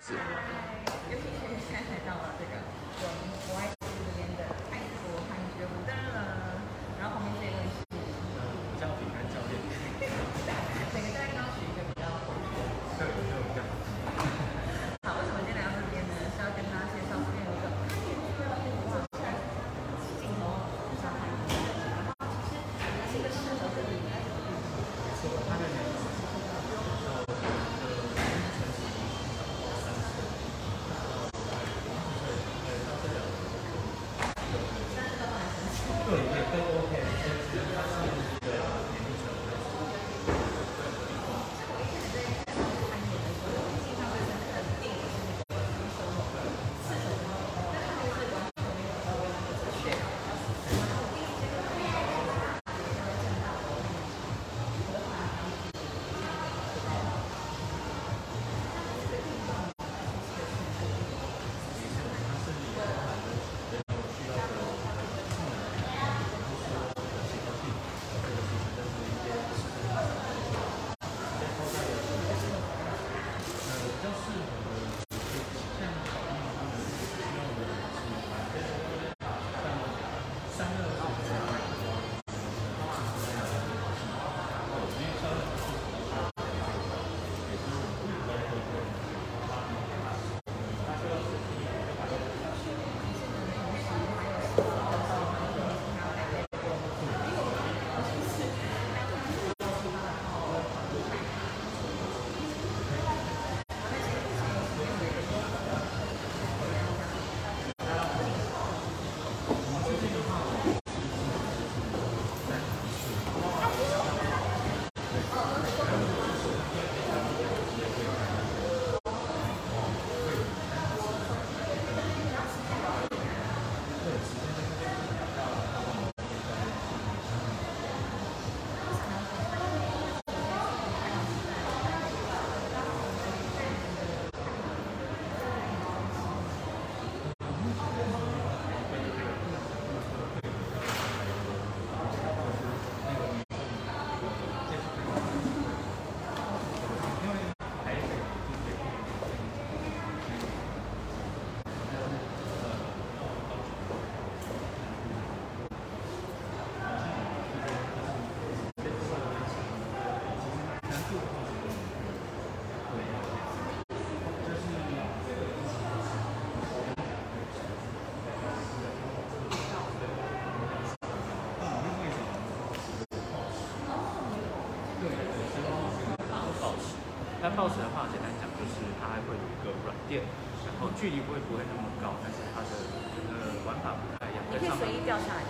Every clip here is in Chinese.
姐尤其是现在到了这个我们国外 okay. 套子的话，简单讲就是它还会有一个软垫，然后距离不会不会那么高，但是它的呃玩法不太一样。你可以随意掉下来。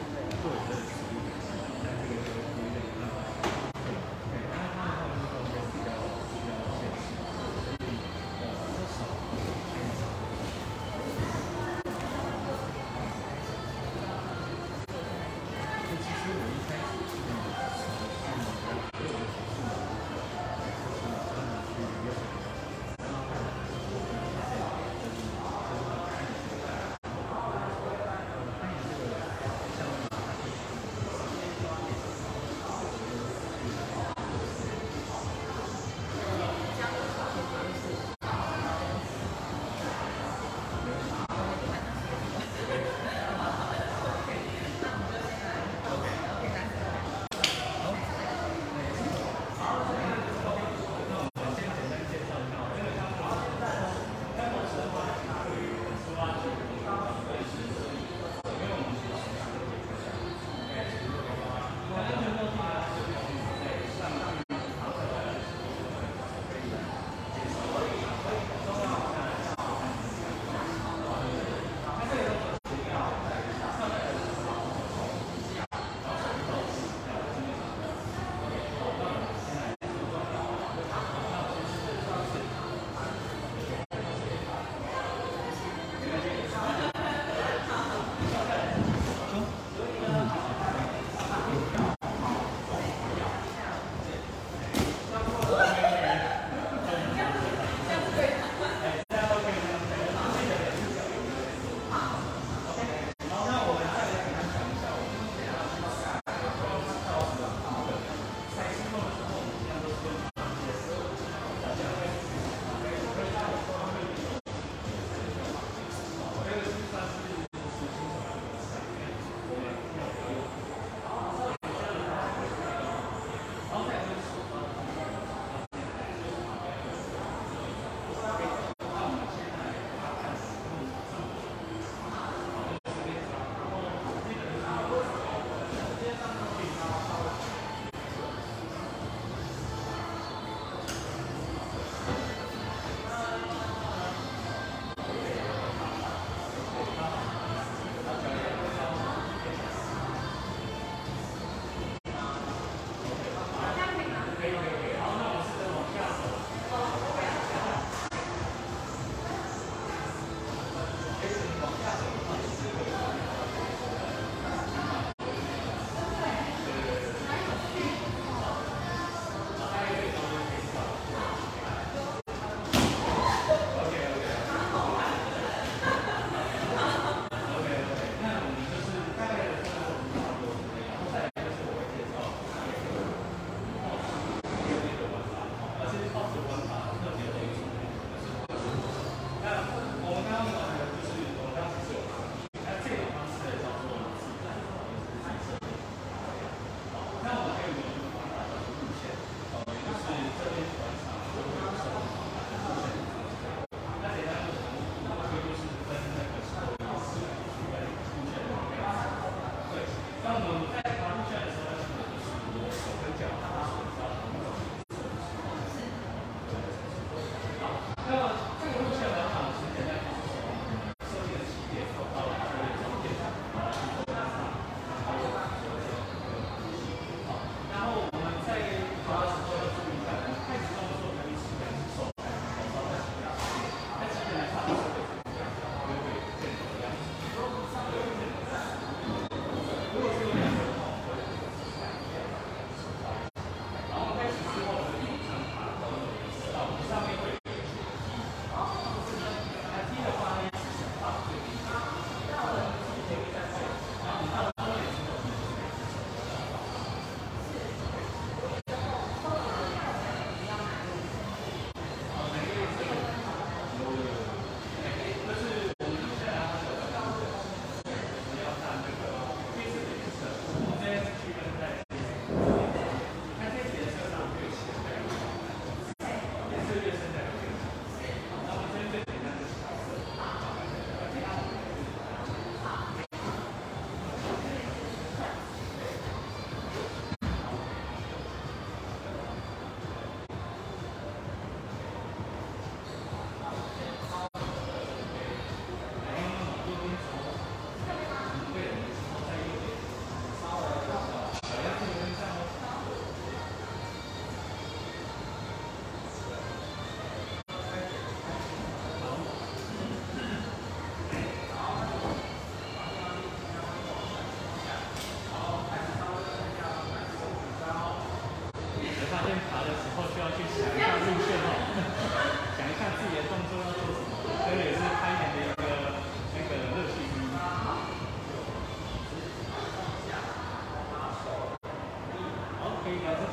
可以聊这，一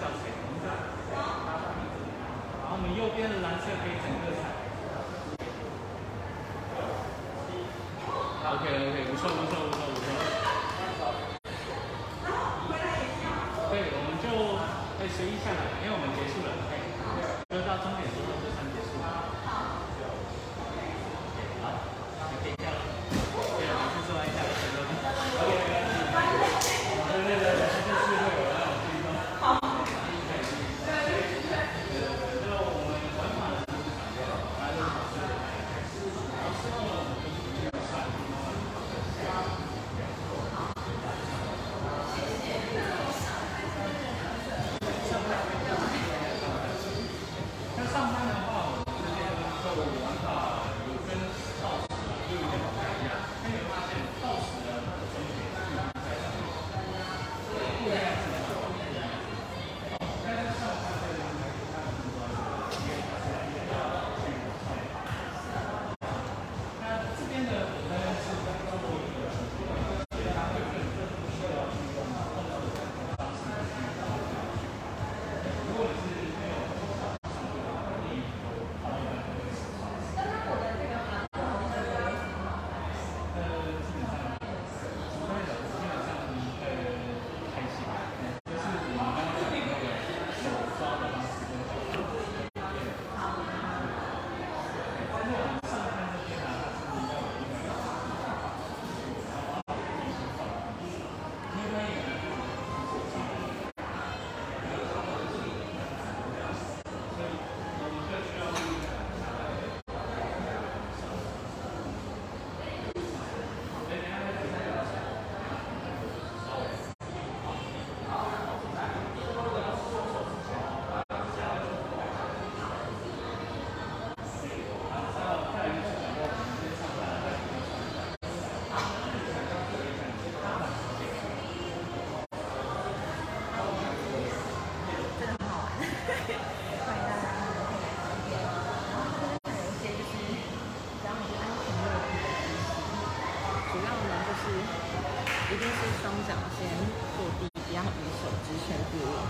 下。然后我们右边的蓝色可以整个彩。OK OK，不错不错不错不错。然后回来也是要。对，我们就可以随意下来。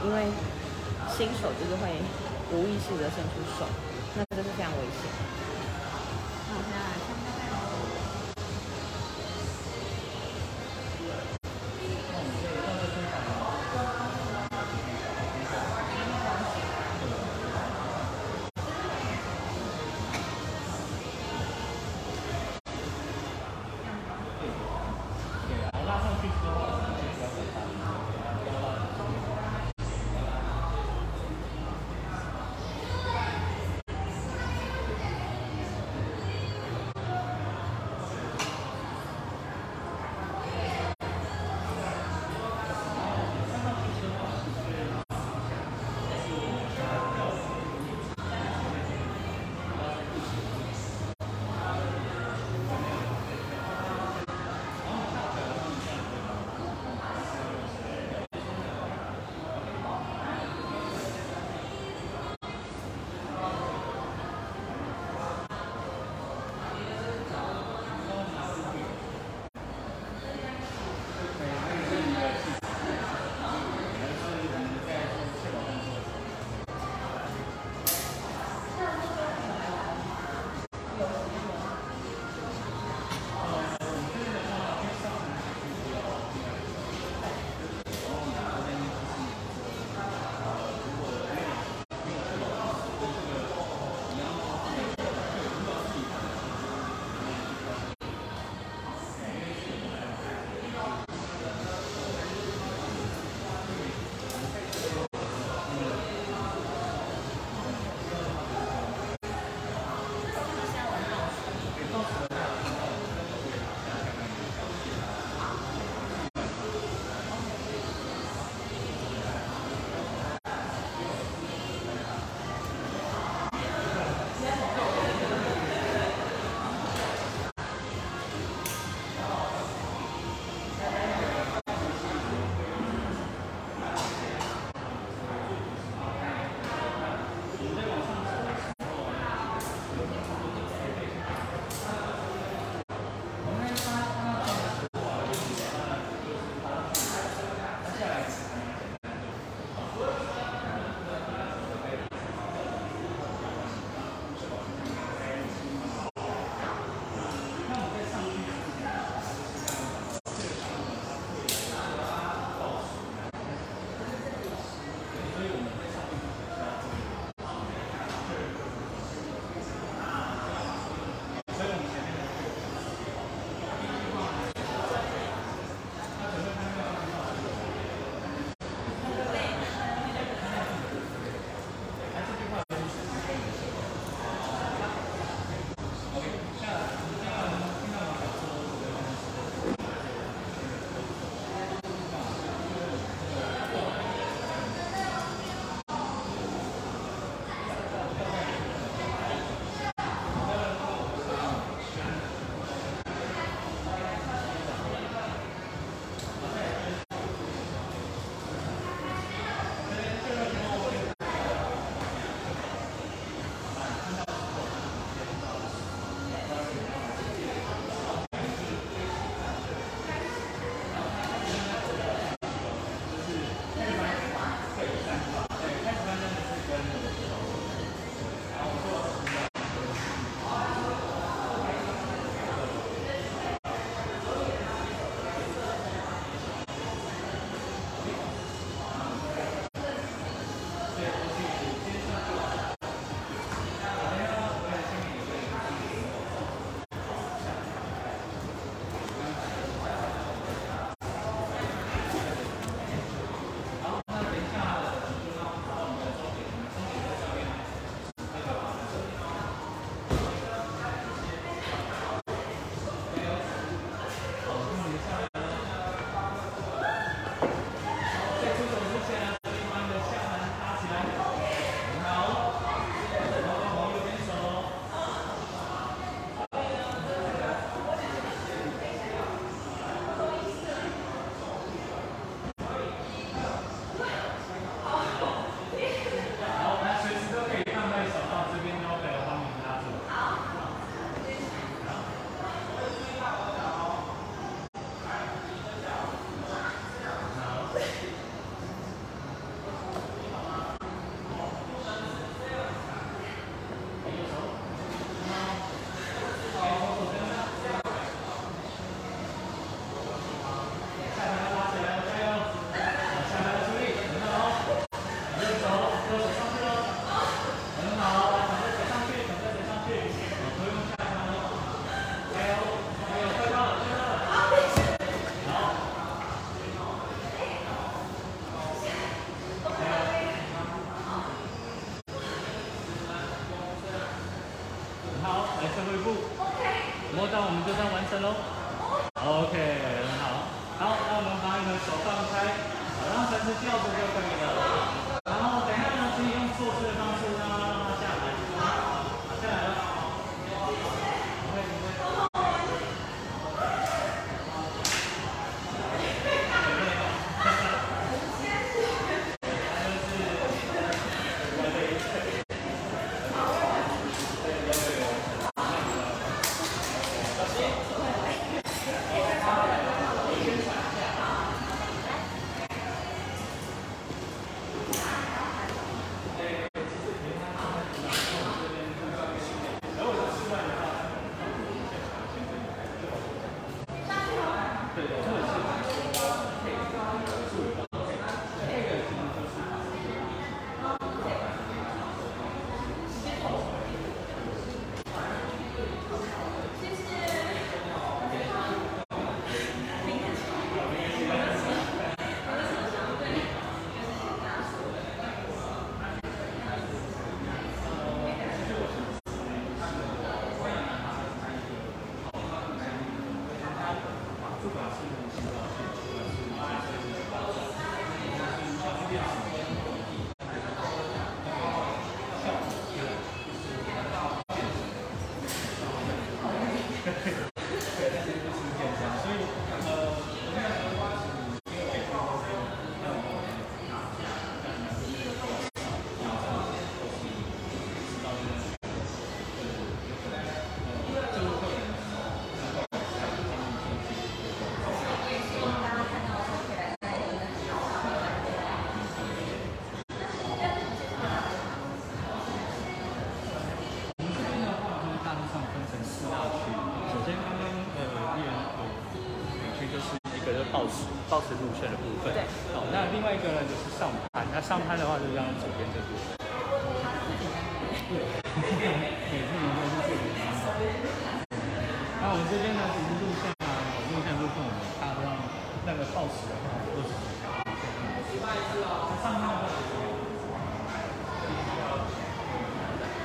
因为新手就是会无意识的伸出手，那这是非常危险。来最后一步。OK。摸到我们就算完成喽。OK，很好。好，那我们把你的手放开，好让绳子吊着就可以了。Yeah.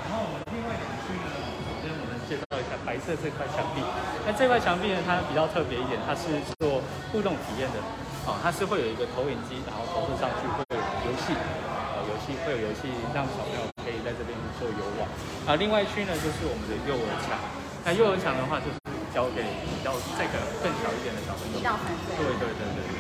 然后我们另外两区呢，首先我们介绍一下白色这块墙壁。那这块墙壁呢，它比较特别一点，它是做互动体验的。哦，它是会有一个投影机，然后投射上去会有游戏，呃，游戏会有游戏让小朋友可以在这边做游玩。啊，另外一区呢就是我们的幼儿墙。那幼儿墙的话，就是交给比较这个更小一点的小朋友。一到三岁。对对对对。